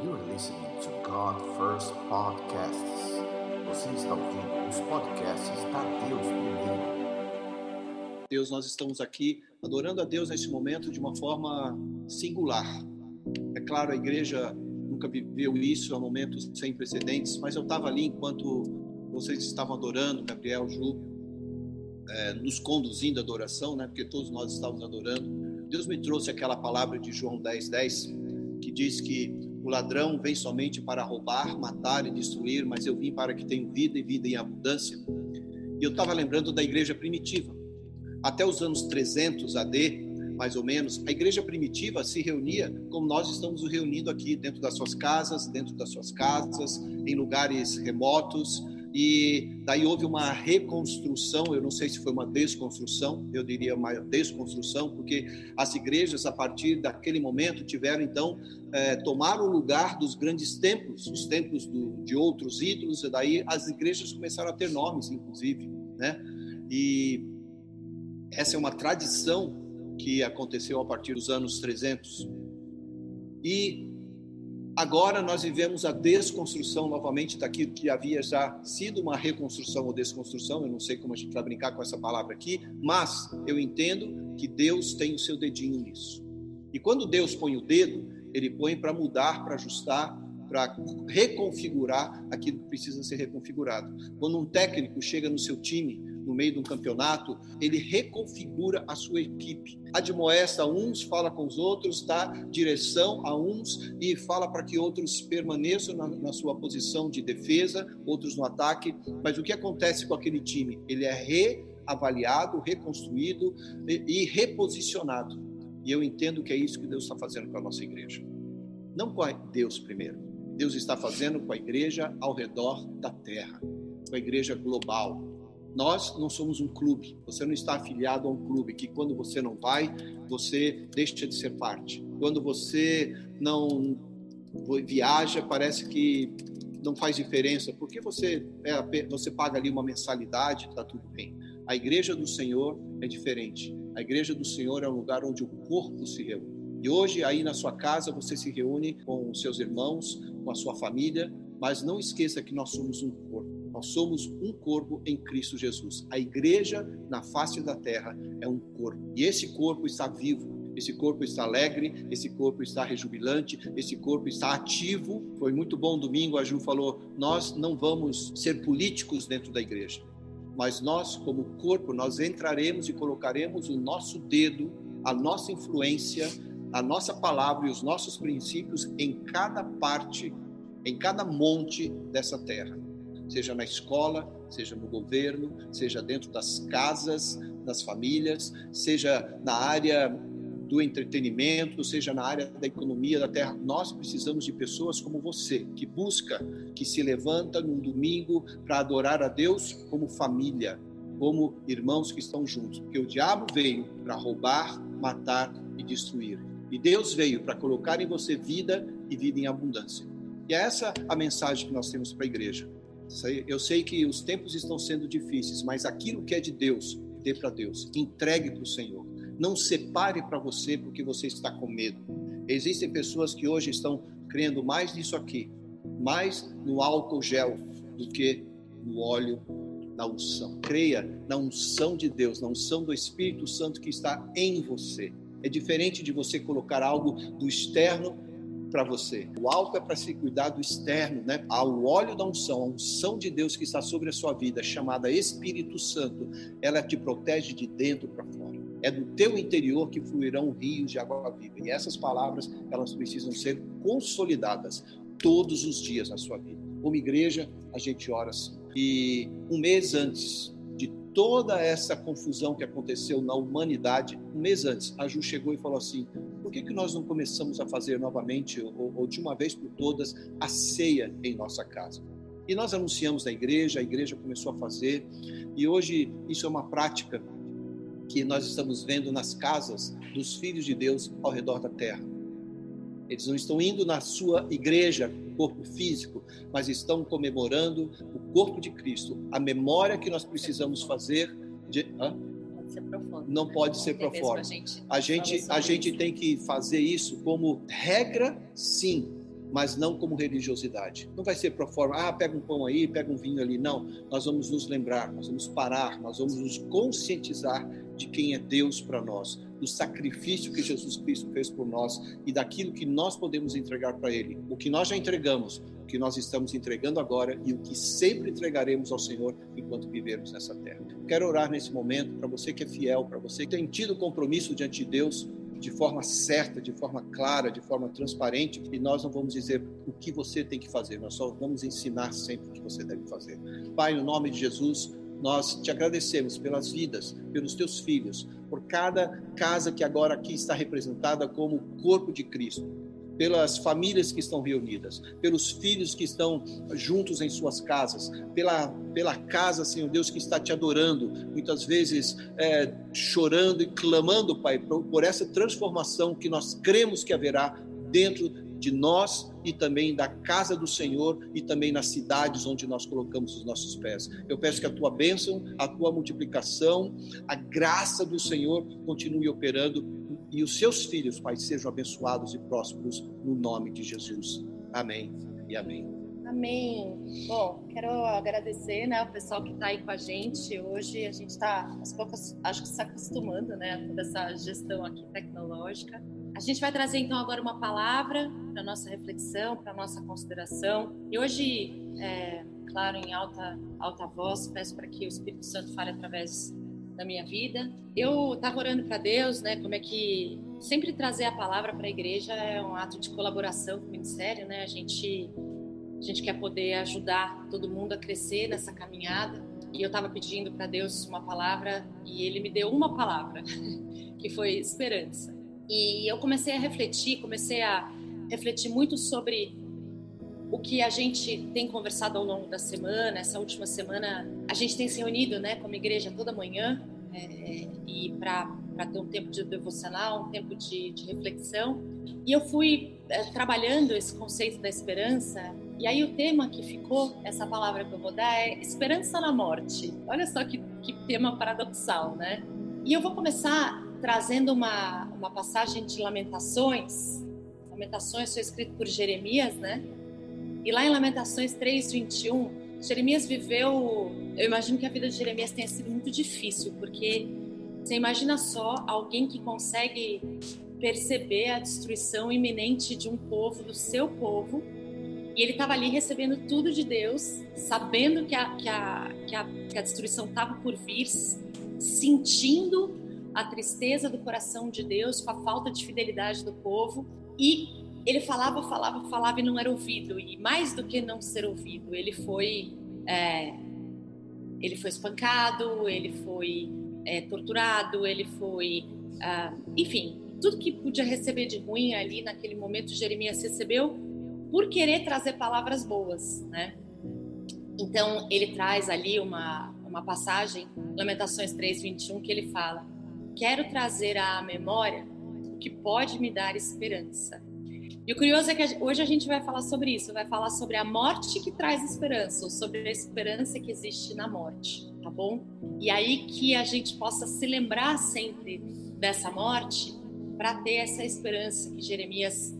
You are listening to God First Podcasts. Você está ouvindo os podcasts da Deus Primeiro. Deus, nós estamos aqui adorando a Deus nesse momento de uma forma singular. É claro, a igreja nunca viveu isso, é um momento sem precedentes, mas eu estava ali enquanto vocês estavam adorando, Gabriel, Ju, é, nos conduzindo à adoração, né? Porque todos nós estávamos adorando. Deus me trouxe aquela palavra de João 10, 10, que diz que o ladrão vem somente para roubar, matar e destruir, mas eu vim para que tenham vida e vida em abundância. E eu estava lembrando da igreja primitiva. Até os anos 300 AD, mais ou menos, a igreja primitiva se reunia como nós estamos reunindo aqui, dentro das suas casas, dentro das suas casas, em lugares remotos, e daí houve uma reconstrução, eu não sei se foi uma desconstrução, eu diria uma desconstrução, porque as igrejas, a partir daquele momento, tiveram então, é, tomar o lugar dos grandes templos, os templos do, de outros ídolos, e daí as igrejas começaram a ter nomes, inclusive, né? E essa é uma tradição que aconteceu a partir dos anos 300. E Agora nós vivemos a desconstrução novamente daquilo que havia já sido uma reconstrução ou desconstrução, eu não sei como a gente vai brincar com essa palavra aqui, mas eu entendo que Deus tem o seu dedinho nisso. E quando Deus põe o dedo, ele põe para mudar, para ajustar, para reconfigurar aquilo que precisa ser reconfigurado. Quando um técnico chega no seu time no meio de um campeonato, ele reconfigura a sua equipe. Admoesta uns, fala com os outros, dá direção a uns e fala para que outros permaneçam na, na sua posição de defesa, outros no ataque. Mas o que acontece com aquele time? Ele é reavaliado, reconstruído e, e reposicionado. E eu entendo que é isso que Deus está fazendo com a nossa igreja. Não com Deus primeiro. Deus está fazendo com a igreja ao redor da terra, com a igreja global, nós não somos um clube. Você não está afiliado a um clube que quando você não vai, você deixa de ser parte. Quando você não viaja, parece que não faz diferença, porque você é, você paga ali uma mensalidade, está tudo bem. A igreja do Senhor é diferente. A igreja do Senhor é um lugar onde o corpo se reúne. E hoje aí na sua casa você se reúne com os seus irmãos, com a sua família, mas não esqueça que nós somos um corpo. Nós somos um corpo em Cristo Jesus. A igreja na face da terra é um corpo. E esse corpo está vivo, esse corpo está alegre, esse corpo está rejubilante, esse corpo está ativo. Foi muito bom domingo, a Ju falou: nós não vamos ser políticos dentro da igreja, mas nós, como corpo, nós entraremos e colocaremos o nosso dedo, a nossa influência, a nossa palavra e os nossos princípios em cada parte, em cada monte dessa terra seja na escola, seja no governo, seja dentro das casas, das famílias, seja na área do entretenimento, seja na área da economia da terra. Nós precisamos de pessoas como você, que busca, que se levanta num domingo para adorar a Deus como família, como irmãos que estão juntos. Porque o diabo veio para roubar, matar e destruir. E Deus veio para colocar em você vida e vida em abundância. E é essa a mensagem que nós temos para a igreja. Eu sei que os tempos estão sendo difíceis, mas aquilo que é de Deus, dê para Deus. Entregue para o Senhor. Não separe para você porque você está com medo. Existem pessoas que hoje estão crendo mais nisso aqui, mais no álcool gel do que no óleo da unção. Creia na unção de Deus, na unção do Espírito Santo que está em você. É diferente de você colocar algo do externo para você. O álcool é para se cuidar do externo, né? O óleo da unção, a unção de Deus que está sobre a sua vida, chamada Espírito Santo, ela te protege de dentro para fora. É do teu interior que fluirão rios de água viva. E essas palavras, elas precisam ser consolidadas todos os dias na sua vida. Como igreja, a gente ora assim. E um mês antes toda essa confusão que aconteceu na humanidade, um mês antes, a Ju chegou e falou assim: por que, que nós não começamos a fazer novamente, ou, ou de uma vez por todas, a ceia em nossa casa? E nós anunciamos na igreja, a igreja começou a fazer, e hoje isso é uma prática que nós estamos vendo nas casas dos filhos de Deus ao redor da terra. Eles não estão indo na sua igreja, corpo físico, mas estão comemorando o corpo de Cristo, a memória que nós precisamos fazer de. Profundo. Não né? pode ser pro forma. A gente, a gente tem que fazer isso como regra, sim, mas não como religiosidade. Não vai ser pro forma, ah, pega um pão aí, pega um vinho ali. Não, nós vamos nos lembrar, nós vamos parar, nós vamos nos conscientizar de quem é Deus para nós, do sacrifício que Jesus Cristo fez por nós e daquilo que nós podemos entregar para Ele. O que nós já entregamos, o que nós estamos entregando agora e o que sempre entregaremos ao Senhor enquanto vivermos nessa terra. Quero orar nesse momento para você que é fiel, para você que tem tido compromisso diante de Deus de forma certa, de forma clara, de forma transparente, e nós não vamos dizer o que você tem que fazer, nós só vamos ensinar sempre o que você deve fazer. Pai, no nome de Jesus, nós te agradecemos pelas vidas, pelos teus filhos, por cada casa que agora aqui está representada como corpo de Cristo pelas famílias que estão reunidas, pelos filhos que estão juntos em suas casas, pela, pela casa, Senhor Deus, que está te adorando, muitas vezes é, chorando e clamando, Pai, por, por essa transformação que nós cremos que haverá dentro de nós e também da casa do Senhor e também nas cidades onde nós colocamos os nossos pés. Eu peço que a tua bênção, a tua multiplicação, a graça do Senhor continue operando e os seus filhos, Pai, sejam abençoados e prósperos no nome de Jesus. Amém e amém. Amém. Bom, quero agradecer, né, o pessoal que está aí com a gente. Hoje a gente está, aos poucos, acho que se acostumando, né, a toda essa gestão aqui tecnológica. A gente vai trazer então agora uma palavra para nossa reflexão, para nossa consideração. E hoje, é, claro, em alta alta voz, peço para que o Espírito Santo fale através da minha vida. Eu estava orando para Deus, né? Como é que sempre trazer a palavra para a igreja é um ato de colaboração com o ministério, né? A gente a gente quer poder ajudar todo mundo a crescer nessa caminhada. E eu estava pedindo para Deus uma palavra e Ele me deu uma palavra, que foi esperança. E eu comecei a refletir, comecei a refletir muito sobre o que a gente tem conversado ao longo da semana, essa última semana, a gente tem se reunido, né, como igreja toda manhã, é, e para ter um tempo de devocional, um tempo de, de reflexão. E eu fui é, trabalhando esse conceito da esperança, e aí o tema que ficou, essa palavra que eu vou dar, é esperança na morte. Olha só que, que tema paradoxal, né? E eu vou começar trazendo uma, uma passagem de Lamentações. Lamentações foi escrito por Jeremias, né? E lá em Lamentações 3, 21, Jeremias viveu. Eu imagino que a vida de Jeremias tenha sido muito difícil, porque você imagina só alguém que consegue perceber a destruição iminente de um povo, do seu povo, e ele estava ali recebendo tudo de Deus, sabendo que a, que a, que a, que a destruição estava por vir, sentindo a tristeza do coração de Deus com a falta de fidelidade do povo e ele falava, falava, falava e não era ouvido. E mais do que não ser ouvido, ele foi, é, ele foi espancado, ele foi é, torturado, ele foi, ah, enfim, tudo que podia receber de ruim ali naquele momento Jeremias recebeu por querer trazer palavras boas, né? Então ele traz ali uma uma passagem, Lamentações 3:21, que ele fala: "Quero trazer à memória o que pode me dar esperança." E o curioso é que hoje a gente vai falar sobre isso, vai falar sobre a morte que traz esperança, ou sobre a esperança que existe na morte, tá bom? E aí que a gente possa se lembrar sempre dessa morte para ter essa esperança que Jeremias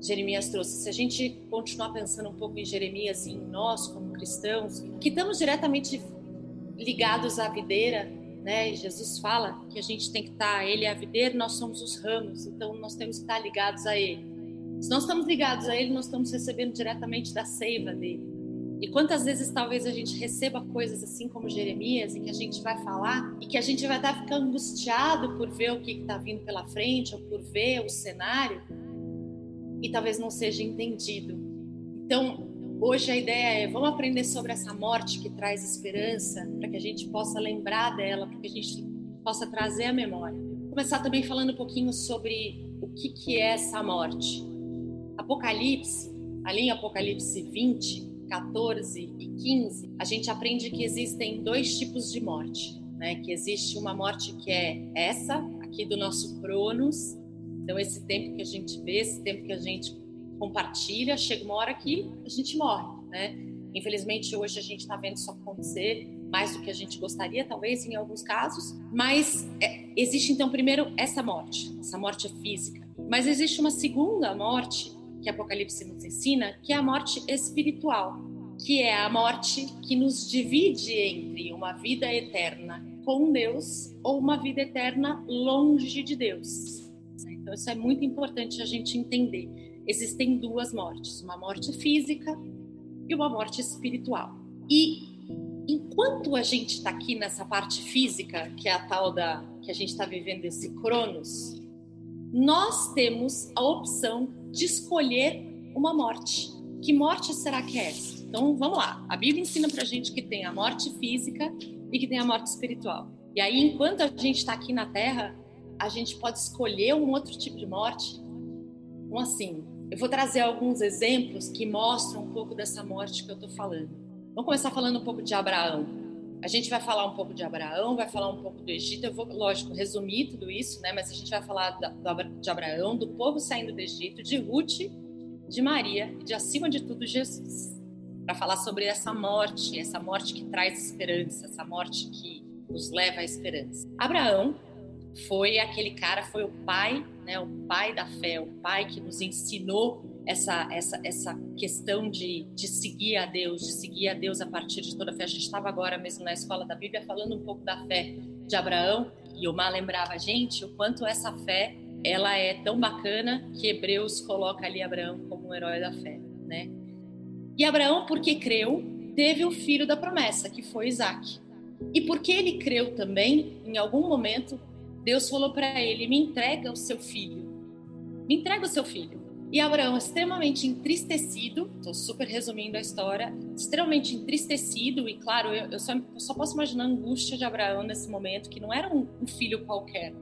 Jeremias trouxe. Se a gente continuar pensando um pouco em Jeremias e em nós como cristãos, que estamos diretamente ligados à videira, né? Jesus fala que a gente tem que estar, ele é a videira, nós somos os ramos, então nós temos que estar ligados a ele. Se nós estamos ligados a Ele, nós estamos recebendo diretamente da seiva dele. E quantas vezes talvez a gente receba coisas assim como Jeremias e que a gente vai falar e que a gente vai estar ficando angustiado por ver o que está vindo pela frente ou por ver o cenário e talvez não seja entendido. Então, hoje a ideia é vamos aprender sobre essa morte que traz esperança para que a gente possa lembrar dela, para que a gente possa trazer a memória. Começar também falando um pouquinho sobre o que, que é essa morte. Apocalipse, ali em Apocalipse 20, 14 e 15, a gente aprende que existem dois tipos de morte, né? Que existe uma morte que é essa, aqui do nosso Cronos, então esse tempo que a gente vê, esse tempo que a gente compartilha, chega uma hora que a gente morre, né? Infelizmente hoje a gente está vendo isso acontecer mais do que a gente gostaria, talvez em alguns casos, mas é, existe então primeiro essa morte, essa morte física, mas existe uma segunda morte que Apocalipse nos ensina, que é a morte espiritual, que é a morte que nos divide entre uma vida eterna com Deus ou uma vida eterna longe de Deus. Então, isso é muito importante a gente entender. Existem duas mortes: uma morte física e uma morte espiritual. E enquanto a gente está aqui nessa parte física, que é a tal da que a gente está vivendo esse Cronos, nós temos a opção de escolher uma morte. Que morte será que é essa? Então vamos lá. A Bíblia ensina para a gente que tem a morte física e que tem a morte espiritual. E aí, enquanto a gente está aqui na Terra, a gente pode escolher um outro tipo de morte. Então, assim, eu vou trazer alguns exemplos que mostram um pouco dessa morte que eu estou falando. Vamos começar falando um pouco de Abraão. A gente vai falar um pouco de Abraão, vai falar um pouco do Egito. Eu vou, lógico, resumir tudo isso, né? Mas a gente vai falar de Abraão, do povo saindo do Egito, de Ruth, de Maria e de, acima de tudo, Jesus. Para falar sobre essa morte, essa morte que traz esperança, essa morte que nos leva à esperança. Abraão foi aquele cara, foi o pai, né, o pai da fé, o pai que nos ensinou essa, essa, essa questão de, de seguir a Deus, de seguir a Deus a partir de toda a fé. A gente estava agora mesmo na escola da Bíblia falando um pouco da fé de Abraão e o Mar lembrava a gente o quanto essa fé ela é tão bacana que Hebreus coloca ali Abraão como um herói da fé, né? E Abraão, porque creu, teve o filho da promessa, que foi Isaac. E porque ele creu também, em algum momento, Deus falou para ele: Me entrega o seu filho. Me entrega o seu filho. E Abraão, extremamente entristecido, estou super resumindo a história, extremamente entristecido, e claro, eu, eu, só, eu só, posso imaginar a angústia de Abraão nesse momento, que não era um, um filho qualquer,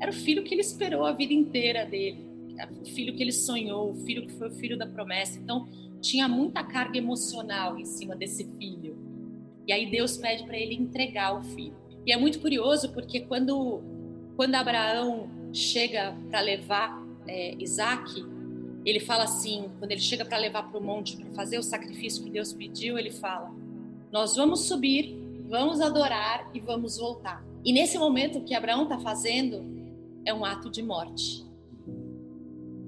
era o filho que ele esperou a vida inteira dele, o filho que ele sonhou, o filho que foi o filho da promessa. Então, tinha muita carga emocional em cima desse filho. E aí Deus pede para ele entregar o filho. E é muito curioso porque quando quando Abraão chega para levar é, Isaac, ele fala assim, quando ele chega para levar para o monte para fazer o sacrifício que Deus pediu, ele fala: Nós vamos subir, vamos adorar e vamos voltar. E nesse momento o que Abraão está fazendo é um ato de morte.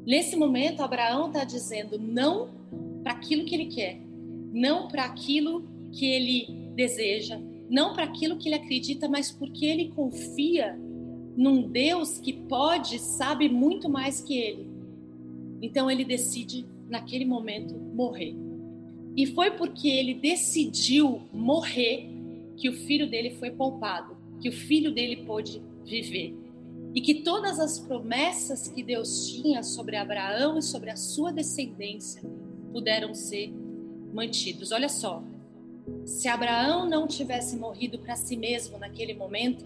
Nesse momento, Abraão está dizendo não para aquilo que ele quer, não para aquilo que ele deseja, não para aquilo que ele acredita, mas porque ele confia num Deus que pode, sabe muito mais que ele. Então ele decide, naquele momento, morrer. E foi porque ele decidiu morrer que o filho dele foi poupado, que o filho dele pôde viver. E que todas as promessas que Deus tinha sobre Abraão e sobre a sua descendência puderam ser mantidos. Olha só, se Abraão não tivesse morrido para si mesmo naquele momento,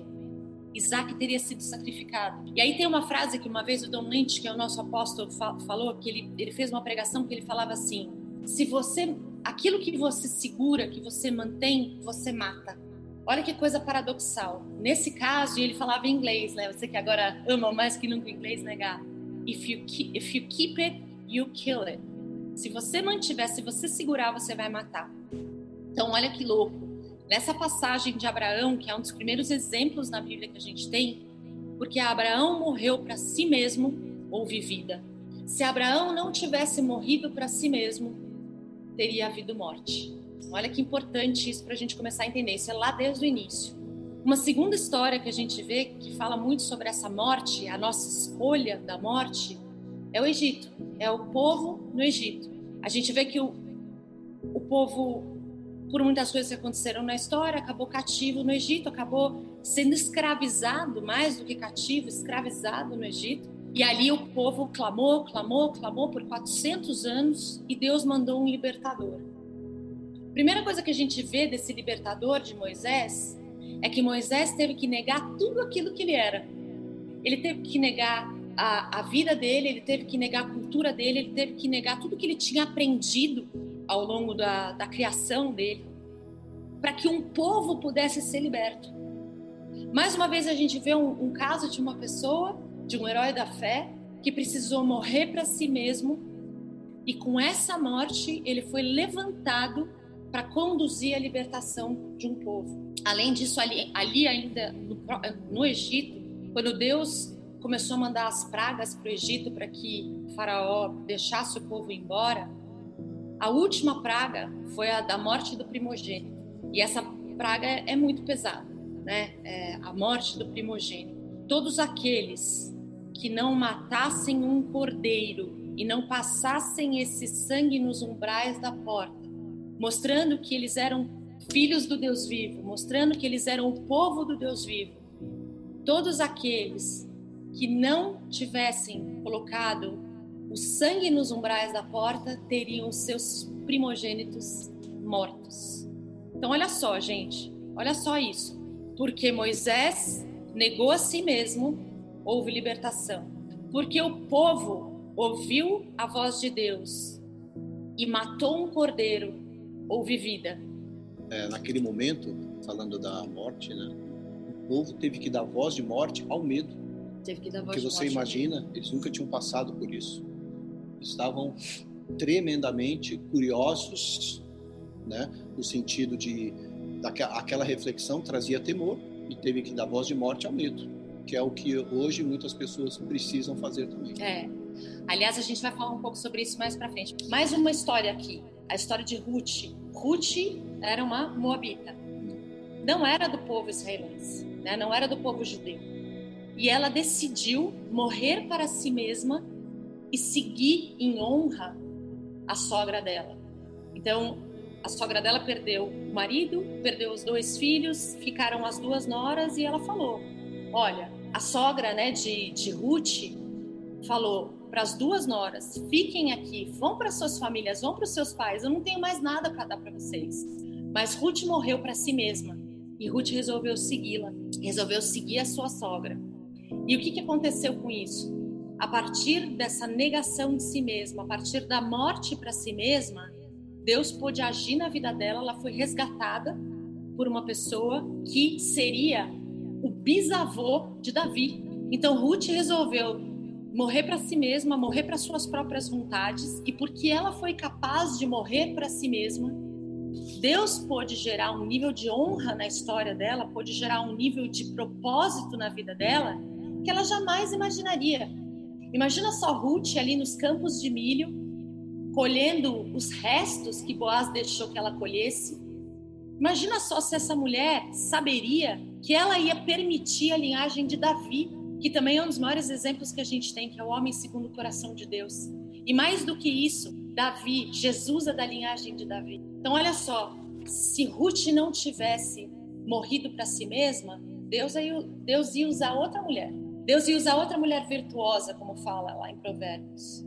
Isaac teria sido sacrificado. E aí tem uma frase que uma vez o Dom Lynch, que é o nosso apóstolo, falou, que ele, ele fez uma pregação que ele falava assim: se você, aquilo que você segura, que você mantém, você mata. Olha que coisa paradoxal. Nesse caso, ele falava em inglês, né? Você que agora ama mais que nunca inglês, negar. Né, if if you keep it, you kill it. Se você mantiver, se você segurar, você vai matar. Então, olha que louco. Nessa passagem de Abraão, que é um dos primeiros exemplos na Bíblia que a gente tem, porque Abraão morreu para si mesmo, houve vida. Se Abraão não tivesse morrido para si mesmo, teria havido morte. Olha que importante isso para a gente começar a entender. Isso é lá desde o início. Uma segunda história que a gente vê que fala muito sobre essa morte, a nossa escolha da morte, é o Egito. É o povo no Egito. A gente vê que o, o povo por muitas coisas que aconteceram na história, acabou cativo no Egito, acabou sendo escravizado, mais do que cativo, escravizado no Egito. E ali o povo clamou, clamou, clamou por 400 anos e Deus mandou um libertador. Primeira coisa que a gente vê desse libertador de Moisés é que Moisés teve que negar tudo aquilo que ele era. Ele teve que negar a, a vida dele, ele teve que negar a cultura dele, ele teve que negar tudo que ele tinha aprendido ao longo da, da criação dele, para que um povo pudesse ser liberto. Mais uma vez a gente vê um, um caso de uma pessoa, de um herói da fé, que precisou morrer para si mesmo e com essa morte ele foi levantado para conduzir a libertação de um povo. Além disso, ali, ali ainda no, no Egito, quando Deus começou a mandar as pragas para o Egito para que o faraó deixasse o povo embora, a última praga foi a da morte do primogênito. E essa praga é muito pesada, né? É a morte do primogênito. Todos aqueles que não matassem um cordeiro e não passassem esse sangue nos umbrais da porta, mostrando que eles eram filhos do Deus vivo, mostrando que eles eram o povo do Deus vivo. Todos aqueles que não tivessem colocado o sangue nos umbrais da porta teriam seus primogênitos mortos. Então, olha só, gente, olha só isso. Porque Moisés negou a si mesmo, houve libertação. Porque o povo ouviu a voz de Deus e matou um cordeiro, houve vida. É, naquele momento, falando da morte, né? O povo teve que dar voz de morte ao medo. Teve que dar voz Porque de você morte. imagina, eles nunca tinham passado por isso. Estavam tremendamente curiosos, né? No sentido de aquela reflexão trazia temor e teve que dar voz de morte ao medo, que é o que hoje muitas pessoas precisam fazer também. É. Aliás, a gente vai falar um pouco sobre isso mais pra frente. Mais uma história aqui, a história de Ruth. Ruth era uma moabita. Não era do povo israelense, né? Não era do povo judeu. E ela decidiu morrer para si mesma e seguir em honra a sogra dela. Então, a sogra dela perdeu o marido, perdeu os dois filhos, ficaram as duas noras e ela falou: Olha, a sogra né, de, de Ruth falou para as duas noras: fiquem aqui, vão para suas famílias, vão para os seus pais, eu não tenho mais nada para dar para vocês. Mas Ruth morreu para si mesma e Ruth resolveu segui-la, resolveu seguir a sua sogra. E o que, que aconteceu com isso? A partir dessa negação de si mesma, a partir da morte para si mesma, Deus pôde agir na vida dela, ela foi resgatada por uma pessoa que seria o bisavô de Davi. Então Ruth resolveu morrer para si mesma, morrer para suas próprias vontades, e porque ela foi capaz de morrer para si mesma, Deus pôde gerar um nível de honra na história dela, pôde gerar um nível de propósito na vida dela que ela jamais imaginaria. Imagina só Ruth ali nos campos de milho, colhendo os restos que Boaz deixou que ela colhesse. Imagina só se essa mulher saberia que ela ia permitir a linhagem de Davi, que também é um dos maiores exemplos que a gente tem, que é o homem segundo o coração de Deus. E mais do que isso, Davi, Jesus é da linhagem de Davi. Então olha só, se Ruth não tivesse morrido para si mesma, Deus ia, Deus ia usar outra mulher. Deus ia usar outra mulher virtuosa, como fala lá em Provérbios.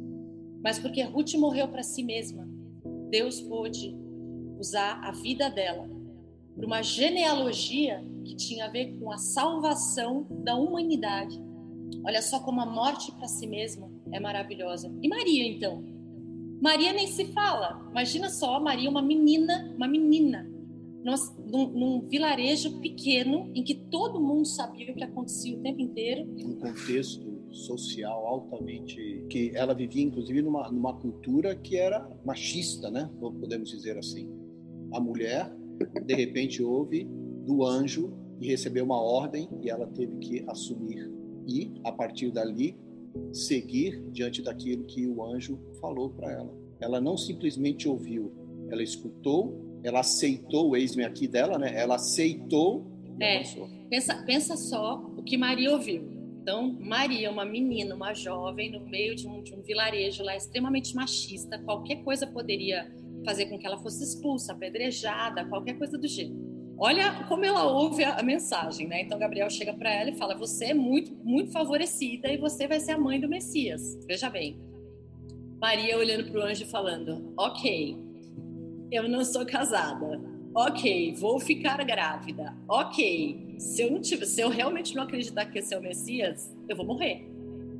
Mas porque Ruth morreu para si mesma, Deus pôde usar a vida dela para uma genealogia que tinha a ver com a salvação da humanidade. Olha só como a morte para si mesma é maravilhosa. E Maria, então? Maria nem se fala. Imagina só, Maria, uma menina, uma menina, num, num, vilarejo pequeno em que todo mundo sabia o que acontecia o tempo inteiro. Um contexto social altamente que ela vivia inclusive numa, numa cultura que era machista, né? Podemos dizer assim. A mulher de repente ouve do anjo e recebeu uma ordem e ela teve que assumir e a partir dali seguir diante daquilo que o anjo falou para ela. Ela não simplesmente ouviu, ela escutou, ela aceitou o eis-me aqui dela, né? Ela aceitou e é. Pensa, pensa só o que Maria ouviu. Então, Maria, uma menina, uma jovem, no meio de um, de um vilarejo lá extremamente machista, qualquer coisa poderia fazer com que ela fosse expulsa, apedrejada, qualquer coisa do gênero. Olha como ela ouve a, a mensagem, né? Então Gabriel chega para ela e fala: "Você é muito muito favorecida e você vai ser a mãe do Messias". Veja bem. Maria olhando para o anjo falando: "OK. Eu não sou casada. OK, vou ficar grávida. OK. Se eu não tiver, se eu realmente não acreditar que esse é o Messias, eu vou morrer.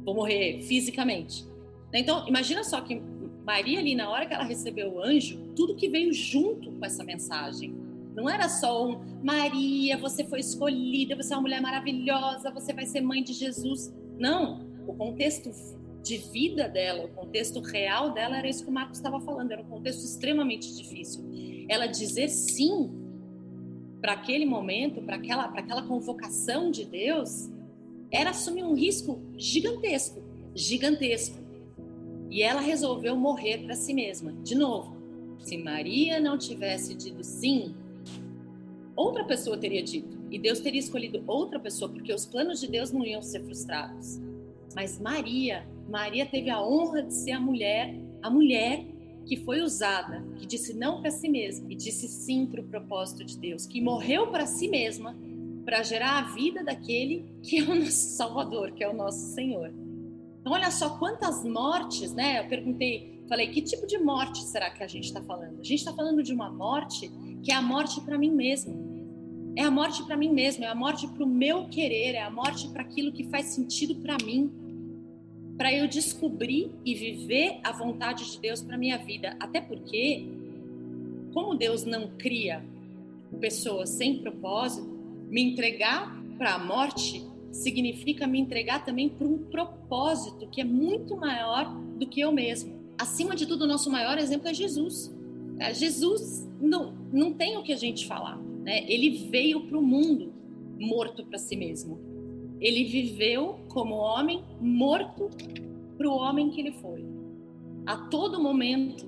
Vou morrer fisicamente". Então, imagina só que Maria ali na hora que ela recebeu o anjo, tudo que veio junto com essa mensagem não era só um Maria, você foi escolhida, você é uma mulher maravilhosa, você vai ser mãe de Jesus. Não, o contexto de vida dela, o contexto real dela era isso que o Marcos estava falando, era um contexto extremamente difícil. Ela dizer sim para aquele momento, para aquela, aquela convocação de Deus, era assumir um risco gigantesco, gigantesco. E ela resolveu morrer para si mesma. De novo, se Maria não tivesse dito sim, outra pessoa teria dito. E Deus teria escolhido outra pessoa, porque os planos de Deus não iam ser frustrados. Mas Maria, Maria teve a honra de ser a mulher, a mulher que foi usada, que disse não para si mesma e disse sim para o propósito de Deus, que morreu para si mesma para gerar a vida daquele que é o nosso Salvador, que é o nosso Senhor. Então, olha só quantas mortes, né? Eu perguntei, falei, que tipo de morte será que a gente está falando? A gente está falando de uma morte que é a morte para mim mesmo. É a morte para mim mesmo, é a morte para o meu querer, é a morte para aquilo que faz sentido para mim, para eu descobrir e viver a vontade de Deus para minha vida. Até porque, como Deus não cria pessoas sem propósito, me entregar para a morte significa me entregar também para um propósito que é muito maior do que eu mesmo. Acima de tudo, o nosso maior exemplo é Jesus. É, Jesus não, não tem o que a gente falar. Né? Ele veio para o mundo morto para si mesmo. Ele viveu como homem morto para o homem que ele foi. A todo momento,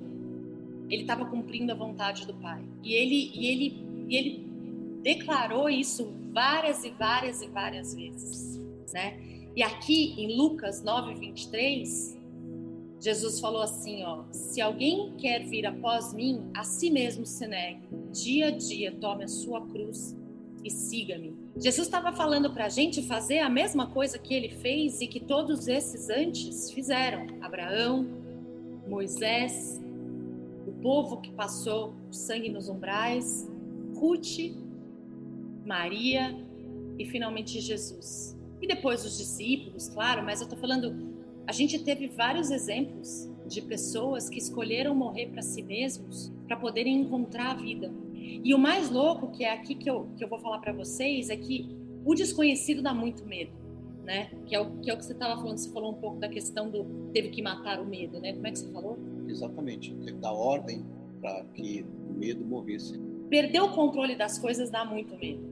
ele estava cumprindo a vontade do Pai. E ele, e ele, e ele declarou isso várias e várias e várias vezes, né? E aqui em Lucas 9:23, Jesus falou assim, ó: Se alguém quer vir após mim, a si mesmo se negue. Dia a dia tome a sua cruz e siga-me. Jesus estava falando para a gente fazer a mesma coisa que ele fez e que todos esses antes fizeram. Abraão, Moisés, o povo que passou sangue nos umbrais, Ruth Maria e finalmente Jesus. E depois os discípulos, claro, mas eu estou falando, a gente teve vários exemplos de pessoas que escolheram morrer para si mesmos para poderem encontrar a vida. E o mais louco que é aqui que eu, que eu vou falar para vocês é que o desconhecido dá muito medo, né? Que é o que, é o que você estava falando, você falou um pouco da questão do teve que matar o medo, né? Como é que você falou? Exatamente, teve que dar ordem para que o medo morresse. Perder o controle das coisas dá muito medo.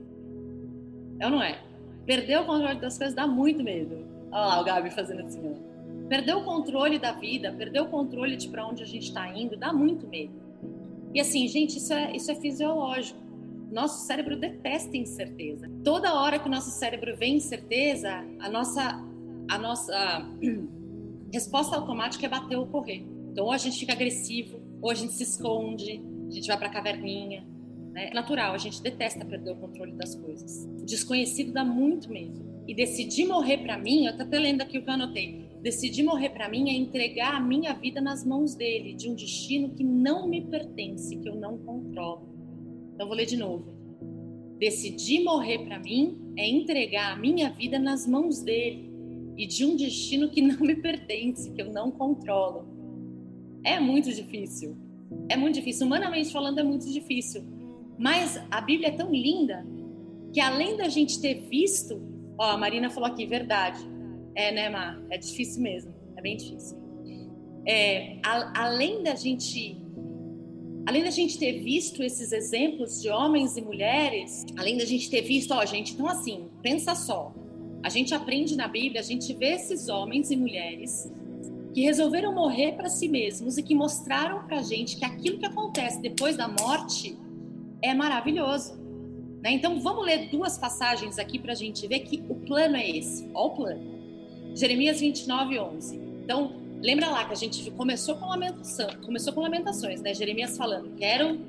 É ou não é? Perder o controle das coisas dá muito medo. Olha lá o Gabi fazendo assim. Ó. Perder o controle da vida, perder o controle de para onde a gente está indo, dá muito medo. E assim, gente, isso é, isso é fisiológico. Nosso cérebro detesta incerteza. Toda hora que o nosso cérebro vê incerteza, a nossa, a nossa resposta automática é bater ou correr. Então, ou a gente fica agressivo, ou a gente se esconde, a gente vai para a caverninha, é natural, a gente detesta perder o controle das coisas. O desconhecido dá muito medo. E decidir morrer para mim, eu tô até lendo aqui o que eu anotei. Decidir morrer para mim é entregar a minha vida nas mãos dele, de um destino que não me pertence, que eu não controlo. Então vou ler de novo. Decidir morrer para mim é entregar a minha vida nas mãos dele e de um destino que não me pertence, que eu não controlo. É muito difícil. É muito difícil. Humanamente falando, é muito difícil. Mas a Bíblia é tão linda que além da gente ter visto, ó, a Marina falou aqui, verdade. É, né, Mar? É difícil mesmo. É bem difícil. É, a, além da gente além da gente ter visto esses exemplos de homens e mulheres, além da gente ter visto, ó, gente, então assim, pensa só. A gente aprende na Bíblia, a gente vê esses homens e mulheres que resolveram morrer para si mesmos e que mostraram pra gente que aquilo que acontece depois da morte é maravilhoso. Né? Então vamos ler duas passagens aqui para a gente ver que o plano é esse. Olha o plano. Jeremias 29, 11. Então, lembra lá que a gente começou com lamentação, começou com lamentações, né? Jeremias falando, quero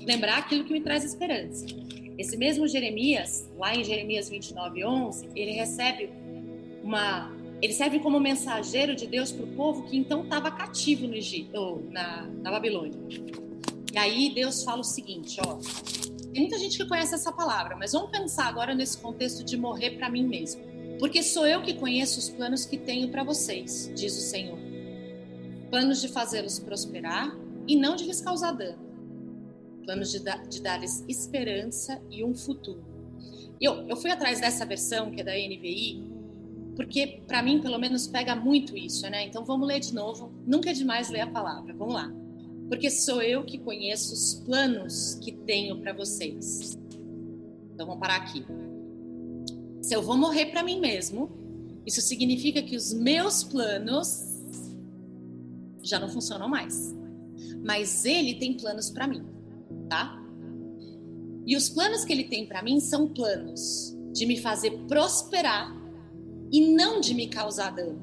lembrar aquilo que me traz esperança. Esse mesmo Jeremias, lá em Jeremias 29, 11, ele recebe uma ele serve como mensageiro de Deus para o povo que então estava cativo no Egito, na, na Babilônia. E aí Deus fala o seguinte, ó. Tem muita gente que conhece essa palavra, mas vamos pensar agora nesse contexto de morrer para mim mesmo. Porque sou eu que conheço os planos que tenho para vocês, diz o Senhor. Planos de fazê-los prosperar e não de lhes causar dano. Planos de, da, de dar-lhes esperança e um futuro. Eu, eu fui atrás dessa versão, que é da NVI, porque para mim, pelo menos, pega muito isso, né? Então vamos ler de novo. Nunca é demais ler a palavra. Vamos lá porque sou eu que conheço os planos que tenho para vocês. Então vamos parar aqui. Se eu vou morrer para mim mesmo, Isso significa que os meus planos já não funcionam mais. Mas ele tem planos para mim, tá? E os planos que ele tem para mim são planos de me fazer prosperar e não de me causar dano.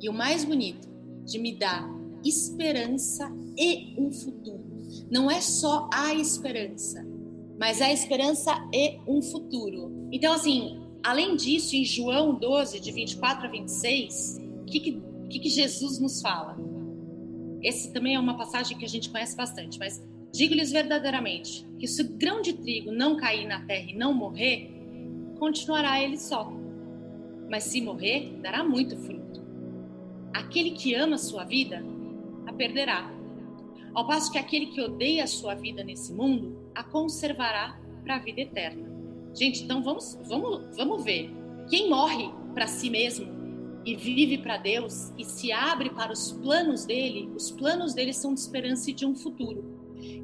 E o mais bonito, de me dar esperança e um futuro. Não é só a esperança, mas é a esperança e um futuro. Então, assim, além disso, em João 12, de 24 a 26, o que, que, que Jesus nos fala? Esse também é uma passagem que a gente conhece bastante, mas digo-lhes verdadeiramente que se o grão de trigo não cair na terra e não morrer, continuará ele só. Mas se morrer, dará muito fruto. Aquele que ama a sua vida, a perderá. Ao passo que aquele que odeia a sua vida nesse mundo, a conservará para a vida eterna. Gente, então vamos, vamos, vamos ver. Quem morre para si mesmo e vive para Deus e se abre para os planos dele, os planos dele são de esperança e de um futuro.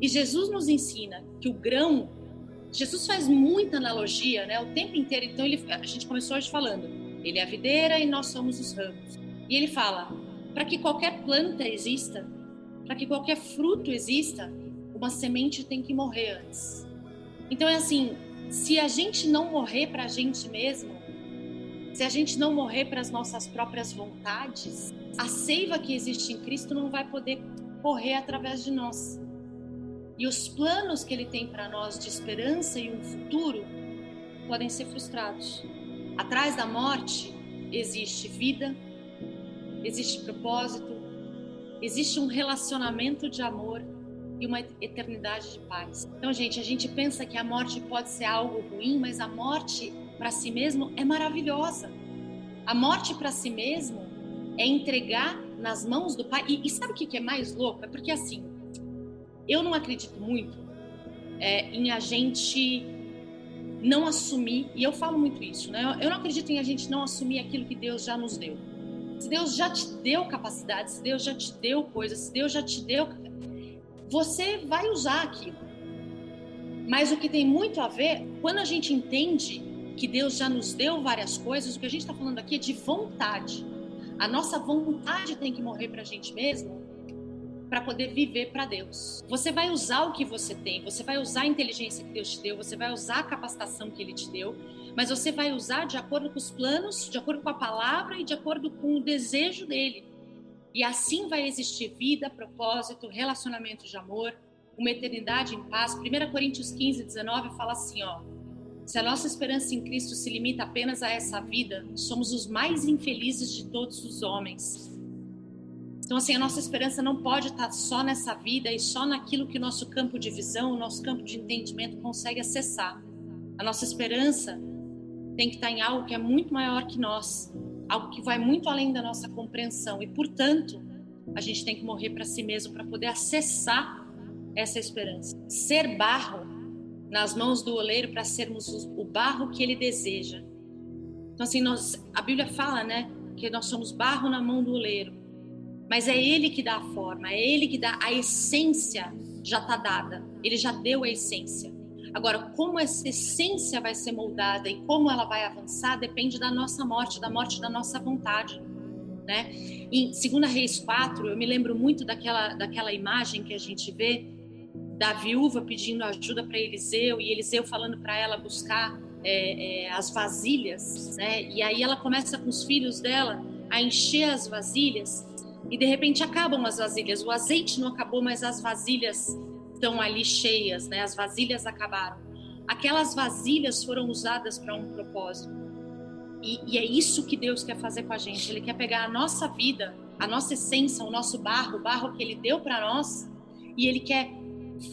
E Jesus nos ensina que o grão, Jesus faz muita analogia, né, o tempo inteiro. Então ele, a gente começou hoje falando, ele é a videira e nós somos os ramos. E ele fala, para que qualquer planta exista, para que qualquer fruto exista, uma semente tem que morrer antes. Então é assim, se a gente não morrer para a gente mesmo, se a gente não morrer para as nossas próprias vontades, a seiva que existe em Cristo não vai poder correr através de nós. E os planos que ele tem para nós de esperança e um futuro podem ser frustrados. Atrás da morte existe vida, existe propósito, existe um relacionamento de amor e uma eternidade de paz. Então, gente, a gente pensa que a morte pode ser algo ruim, mas a morte para si mesmo é maravilhosa. A morte para si mesmo é entregar nas mãos do Pai. E, e sabe o que, é mais louco? É porque assim, eu não acredito muito é, em a gente não assumir, e eu falo muito isso, né? Eu não acredito em a gente não assumir aquilo que Deus já nos deu. Se Deus já te deu capacidade, se Deus já te deu coisas, se Deus já te deu, você vai usar aquilo. Mas o que tem muito a ver, quando a gente entende que Deus já nos deu várias coisas, o que a gente está falando aqui é de vontade. A nossa vontade tem que morrer para a gente mesmo para poder viver para Deus. Você vai usar o que você tem, você vai usar a inteligência que Deus te deu, você vai usar a capacitação que Ele te deu, mas você vai usar de acordo com os planos, de acordo com a palavra e de acordo com o desejo dele. E assim vai existir vida, propósito, relacionamento de amor, uma eternidade em paz. 1 Coríntios 15, 19 fala assim, ó. Se a nossa esperança em Cristo se limita apenas a essa vida, somos os mais infelizes de todos os homens. Então, assim, a nossa esperança não pode estar só nessa vida e só naquilo que o nosso campo de visão, o nosso campo de entendimento consegue acessar. A nossa esperança tem que estar em algo que é muito maior que nós, algo que vai muito além da nossa compreensão. E, portanto, a gente tem que morrer para si mesmo para poder acessar essa esperança. Ser barro nas mãos do oleiro para sermos o barro que ele deseja. Então, assim, nós, a Bíblia fala, né, que nós somos barro na mão do oleiro, mas é ele que dá a forma, é ele que dá a essência, já está dada, ele já deu a essência. Agora, como essa essência vai ser moldada e como ela vai avançar depende da nossa morte, da morte da nossa vontade. Né? Em 2 Reis 4, eu me lembro muito daquela, daquela imagem que a gente vê da viúva pedindo ajuda para Eliseu e Eliseu falando para ela buscar é, é, as vasilhas, né? E aí ela começa com os filhos dela a encher as vasilhas e de repente acabam as vasilhas. O azeite não acabou, mas as vasilhas estão ali cheias, né? As vasilhas acabaram. Aquelas vasilhas foram usadas para um propósito. E, e, é isso que Deus quer fazer com a gente. Ele quer pegar a nossa vida, a nossa essência, o nosso barro, o barro que Ele deu para nós, e Ele quer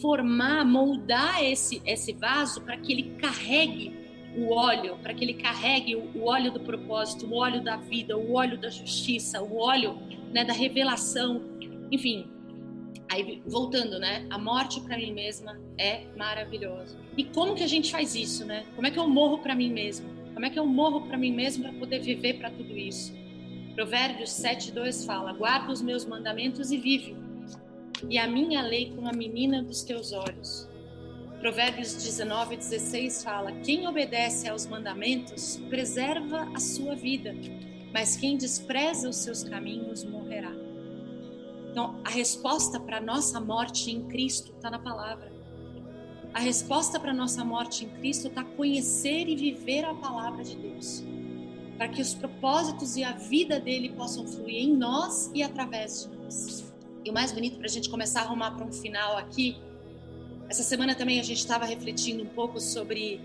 formar, moldar esse, esse vaso para que ele carregue o óleo, para que ele carregue o, o, óleo do propósito, o óleo da vida, o óleo da justiça, o óleo né, da revelação, enfim. Aí voltando, né? A morte para mim mesma é maravilhosa. E como que a gente faz isso, né? Como é que eu morro para mim mesmo? Como é que eu morro para mim mesmo para poder viver para tudo isso? Provérbios 7:2 fala: "Guarda os meus mandamentos e vive" e a minha lei como a menina dos teus olhos. Provérbios 19, 16 fala: Quem obedece aos mandamentos preserva a sua vida, mas quem despreza os seus caminhos morrerá. Então, a resposta para nossa morte em Cristo está na palavra. A resposta para nossa morte em Cristo está conhecer e viver a palavra de Deus, para que os propósitos e a vida dele possam fluir em nós e através de nós. E o mais bonito para a gente começar a arrumar para um final aqui essa semana também a gente estava refletindo um pouco sobre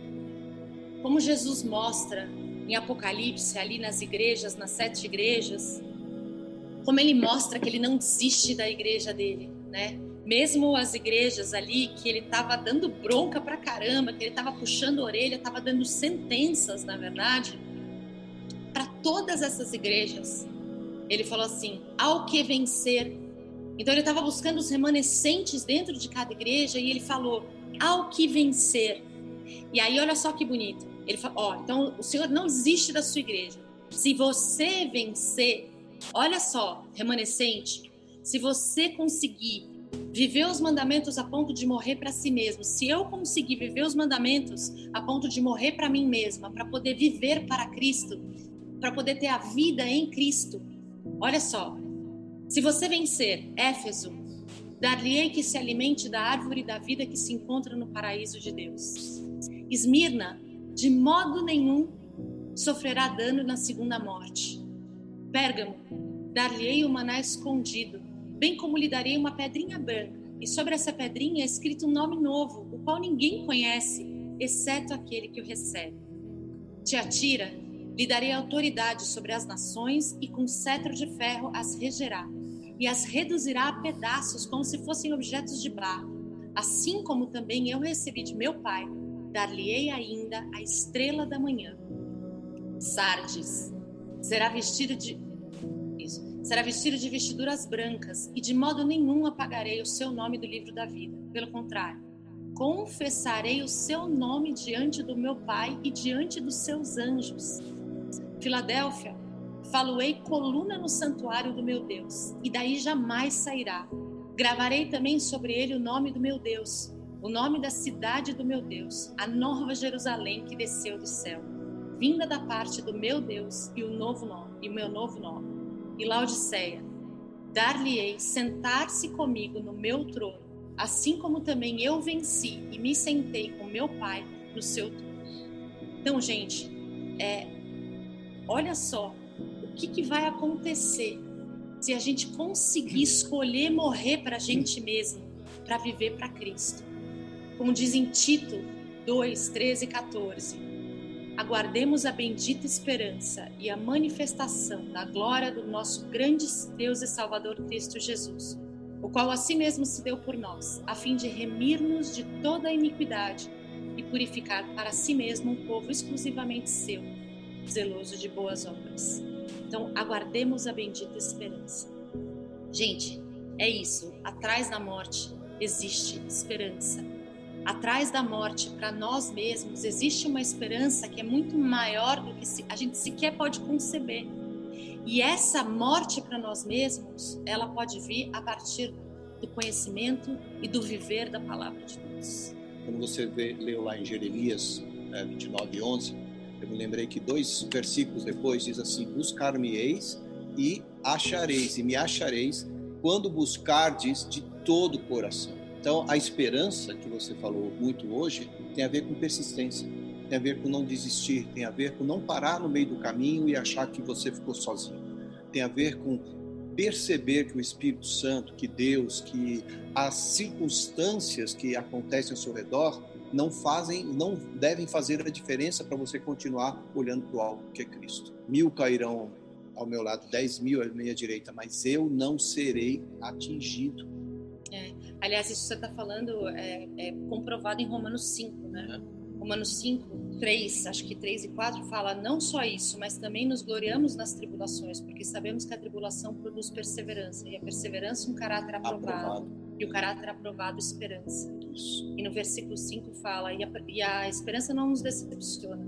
como Jesus mostra em Apocalipse, ali nas igrejas, nas sete igrejas, como ele mostra que ele não desiste da igreja dele, né? Mesmo as igrejas ali que ele estava dando bronca pra caramba, que ele estava puxando a orelha, estava dando sentenças, na verdade, para todas essas igrejas. Ele falou assim: ao que vencer, então ele estava buscando os remanescentes dentro de cada igreja e ele falou: ao que vencer. E aí olha só que bonito. Ele falou: ó, então o Senhor não desiste da sua igreja. Se você vencer, olha só, remanescente, se você conseguir viver os mandamentos a ponto de morrer para si mesmo, se eu conseguir viver os mandamentos a ponto de morrer para mim mesma, para poder viver para Cristo, para poder ter a vida em Cristo, olha só, se você vencer, Éfeso, dar-lhe-ei que se alimente da árvore da vida que se encontra no paraíso de Deus. Esmirna, de modo nenhum sofrerá dano na segunda morte. Pérgamo, dar-lhe-ei o maná escondido, bem como lhe darei uma pedrinha branca, e sobre essa pedrinha é escrito um nome novo, o qual ninguém conhece, exceto aquele que o recebe. Te atira, lhe darei autoridade sobre as nações e com cetro de ferro as regerá e as reduzirá a pedaços como se fossem objetos de barro. Assim como também eu recebi de meu Pai, dar-lhe-ei ainda a estrela da manhã. Sardes será vestido de isso, será vestido de vestiduras brancas e de modo nenhum apagarei o seu nome do livro da vida. Pelo contrário, confessarei o seu nome diante do meu Pai e diante dos seus anjos. Filadélfia, Faloei coluna no santuário do meu Deus, e daí jamais sairá. Gravarei também sobre ele o nome do meu Deus, o nome da cidade do meu Deus, a nova Jerusalém que desceu do céu, vinda da parte do meu Deus e o novo nome, e o meu novo nome. E Laodiceia, dar-lhe-ei sentar-se comigo no meu trono, assim como também eu venci e me sentei com meu Pai no seu trono. Então, gente, é, olha só o que, que vai acontecer se a gente conseguir escolher morrer para a gente mesmo, para viver para Cristo. Como diz em Tito 2, 13 e 14. Aguardemos a bendita esperança e a manifestação da glória do nosso grande Deus e Salvador Cristo Jesus, o qual a si mesmo se deu por nós, a fim de remir-nos de toda a iniquidade e purificar para si mesmo um povo exclusivamente seu, zeloso de boas obras. Então, aguardemos a bendita esperança. Gente, é isso. Atrás da morte existe esperança. Atrás da morte, para nós mesmos, existe uma esperança que é muito maior do que a gente sequer pode conceber. E essa morte para nós mesmos, ela pode vir a partir do conhecimento e do viver da palavra de Deus. Quando você vê, leu lá em Jeremias é, 29, 11, eu me lembrei que dois versículos depois diz assim: Buscar-me-eis e achareis, e me achareis quando buscardes de todo o coração. Então, a esperança que você falou muito hoje tem a ver com persistência, tem a ver com não desistir, tem a ver com não parar no meio do caminho e achar que você ficou sozinho. Tem a ver com perceber que o Espírito Santo, que Deus, que as circunstâncias que acontecem ao seu redor não fazem, não devem fazer a diferença para você continuar olhando para o alto que é Cristo. Mil cairão ao meu lado, dez mil à minha direita, mas eu não serei atingido. Aliás, isso que você está falando é, é, comprovado em Romanos 5, né? É. Romanos 5, 3, acho que 3 e 4 fala não só isso, mas também nos gloriamos nas tribulações, porque sabemos que a tribulação produz perseverança, e a perseverança um caráter aprovado. aprovado e o caráter aprovado esperança. Isso. E no versículo 5 fala: e a, e a esperança não nos decepciona,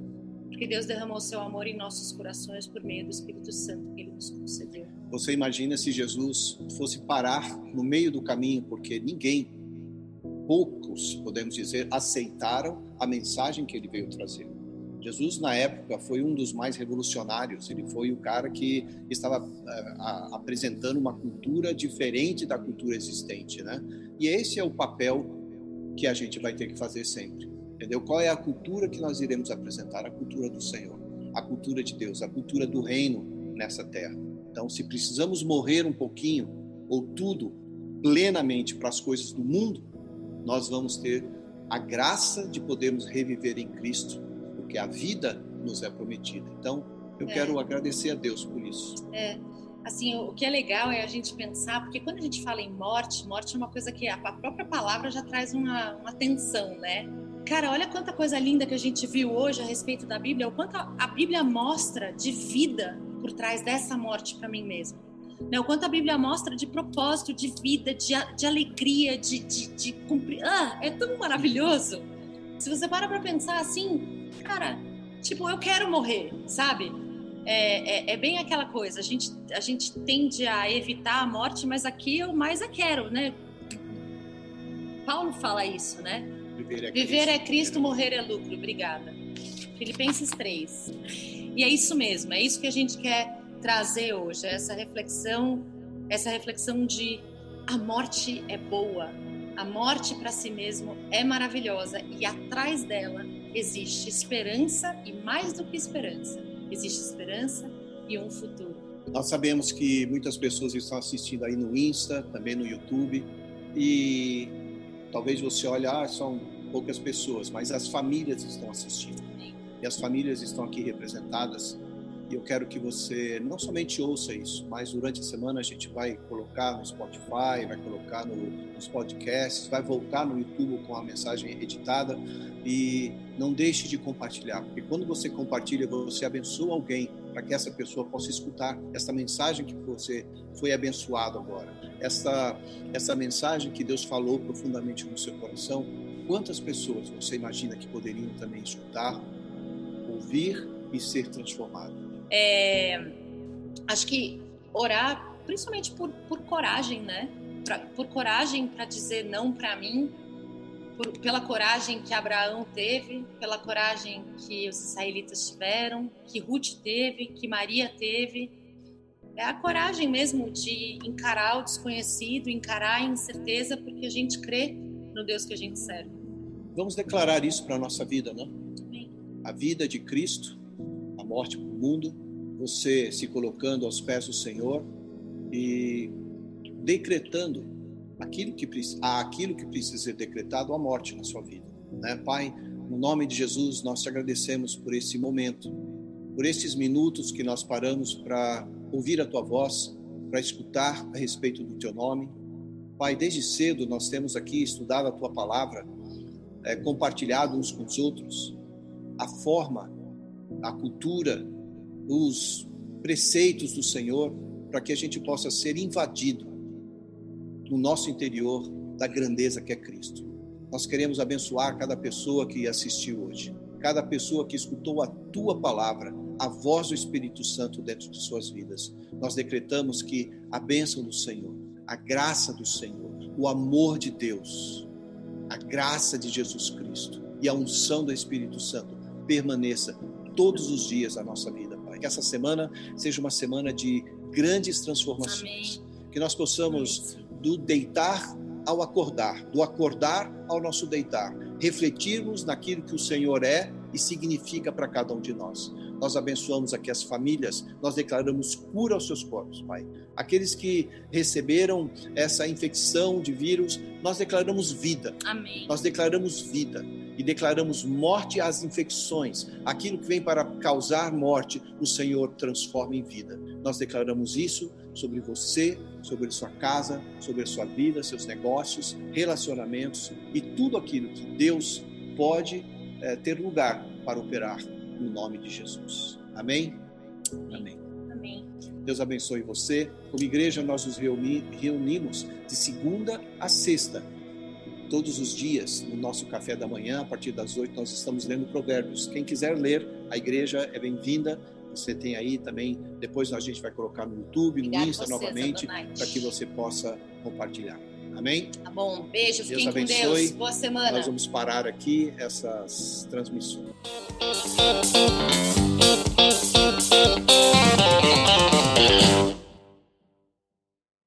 porque Deus derramou seu amor em nossos corações por meio do Espírito Santo que ele nos concedeu. Você imagina se Jesus fosse parar no meio do caminho, porque ninguém poucos, podemos dizer, aceitaram a mensagem que ele veio trazer. Jesus, na época, foi um dos mais revolucionários. Ele foi o cara que estava uh, apresentando uma cultura diferente da cultura existente, né? E esse é o papel que a gente vai ter que fazer sempre. Entendeu? Qual é a cultura que nós iremos apresentar? A cultura do Senhor, a cultura de Deus, a cultura do reino nessa terra. Então, se precisamos morrer um pouquinho ou tudo plenamente para as coisas do mundo, nós vamos ter a graça de podermos reviver em Cristo porque a vida nos é prometida. Então, eu é. quero agradecer a Deus por isso. É. Assim, o que é legal é a gente pensar, porque quando a gente fala em morte, morte é uma coisa que a própria palavra já traz uma, uma tensão, né? Cara, olha quanta coisa linda que a gente viu hoje a respeito da Bíblia, o quanto a Bíblia mostra de vida por trás dessa morte para mim mesmo. Né? O quanto a Bíblia mostra de propósito, de vida, de, de alegria, de, de, de cumprir. Ah, é tão maravilhoso. Se você para para pensar assim, cara, tipo, eu quero morrer, sabe? É, é, é, bem aquela coisa, a gente, a gente tende a evitar a morte, mas aqui eu mais a quero, né? Paulo fala isso, né? Viver é, Viver Cristo, é Cristo, morrer é lucro. Obrigada. Filipenses 3. E é isso mesmo, é isso que a gente quer trazer hoje, essa reflexão, essa reflexão de a morte é boa, a morte para si mesmo é maravilhosa e atrás dela existe esperança e mais do que esperança, existe esperança e um futuro. Nós sabemos que muitas pessoas estão assistindo aí no Insta, também no YouTube, e talvez você olhe, ah, são poucas pessoas, mas as famílias estão assistindo. E as famílias estão aqui representadas. E eu quero que você não somente ouça isso, mas durante a semana a gente vai colocar no Spotify, vai colocar no, nos podcasts, vai voltar no YouTube com a mensagem editada. E não deixe de compartilhar, porque quando você compartilha, você abençoa alguém para que essa pessoa possa escutar essa mensagem que você foi abençoado agora. Essa, essa mensagem que Deus falou profundamente no seu coração, quantas pessoas você imagina que poderiam também escutar, ouvir e ser transformado? É, acho que orar, principalmente por, por coragem, né? Pra, por coragem para dizer não para mim, por, pela coragem que Abraão teve, pela coragem que os israelitas tiveram, que Ruth teve, que Maria teve. É a coragem mesmo de encarar o desconhecido, encarar a incerteza, porque a gente crê no Deus que a gente serve. Vamos declarar isso para a nossa vida, né? A vida de Cristo morte para o mundo, você se colocando aos pés do Senhor e decretando aquilo que, aquilo que precisa ser decretado, a morte na sua vida. Né? Pai, no nome de Jesus, nós te agradecemos por esse momento, por esses minutos que nós paramos para ouvir a tua voz, para escutar a respeito do teu nome. Pai, desde cedo nós temos aqui estudado a tua palavra, é, compartilhado uns com os outros, a forma a cultura, os preceitos do Senhor, para que a gente possa ser invadido no nosso interior da grandeza que é Cristo. Nós queremos abençoar cada pessoa que assistiu hoje, cada pessoa que escutou a tua palavra, a voz do Espírito Santo dentro de suas vidas. Nós decretamos que a bênção do Senhor, a graça do Senhor, o amor de Deus, a graça de Jesus Cristo e a unção do Espírito Santo permaneça todos os dias da nossa vida, Pai. Que essa semana seja uma semana de grandes transformações. Amém. Que nós possamos, do deitar ao acordar, do acordar ao nosso deitar, refletirmos naquilo que o Senhor é e significa para cada um de nós. Nós abençoamos aqui as famílias, nós declaramos cura aos seus corpos, Pai. Aqueles que receberam essa infecção de vírus, nós declaramos vida. Amém. Nós declaramos vida e declaramos morte às infecções. Aquilo que vem para causar morte, o Senhor transforma em vida. Nós declaramos isso sobre você, sobre sua casa, sobre a sua vida, seus negócios, relacionamentos e tudo aquilo que Deus pode é, ter lugar para operar no nome de Jesus. Amém? Amém. Amém. Deus abençoe você. Como igreja, nós nos reuni reunimos de segunda a sexta todos os dias no nosso café da manhã, a partir das oito, nós estamos lendo Provérbios. Quem quiser ler, a igreja é bem-vinda. Você tem aí também, depois a gente vai colocar no YouTube, no Insta novamente, para que você possa compartilhar. Amém? Tá bom, beijo, Deus fiquem abençoe. com Deus. Boa semana. Nós vamos parar aqui essas transmissões.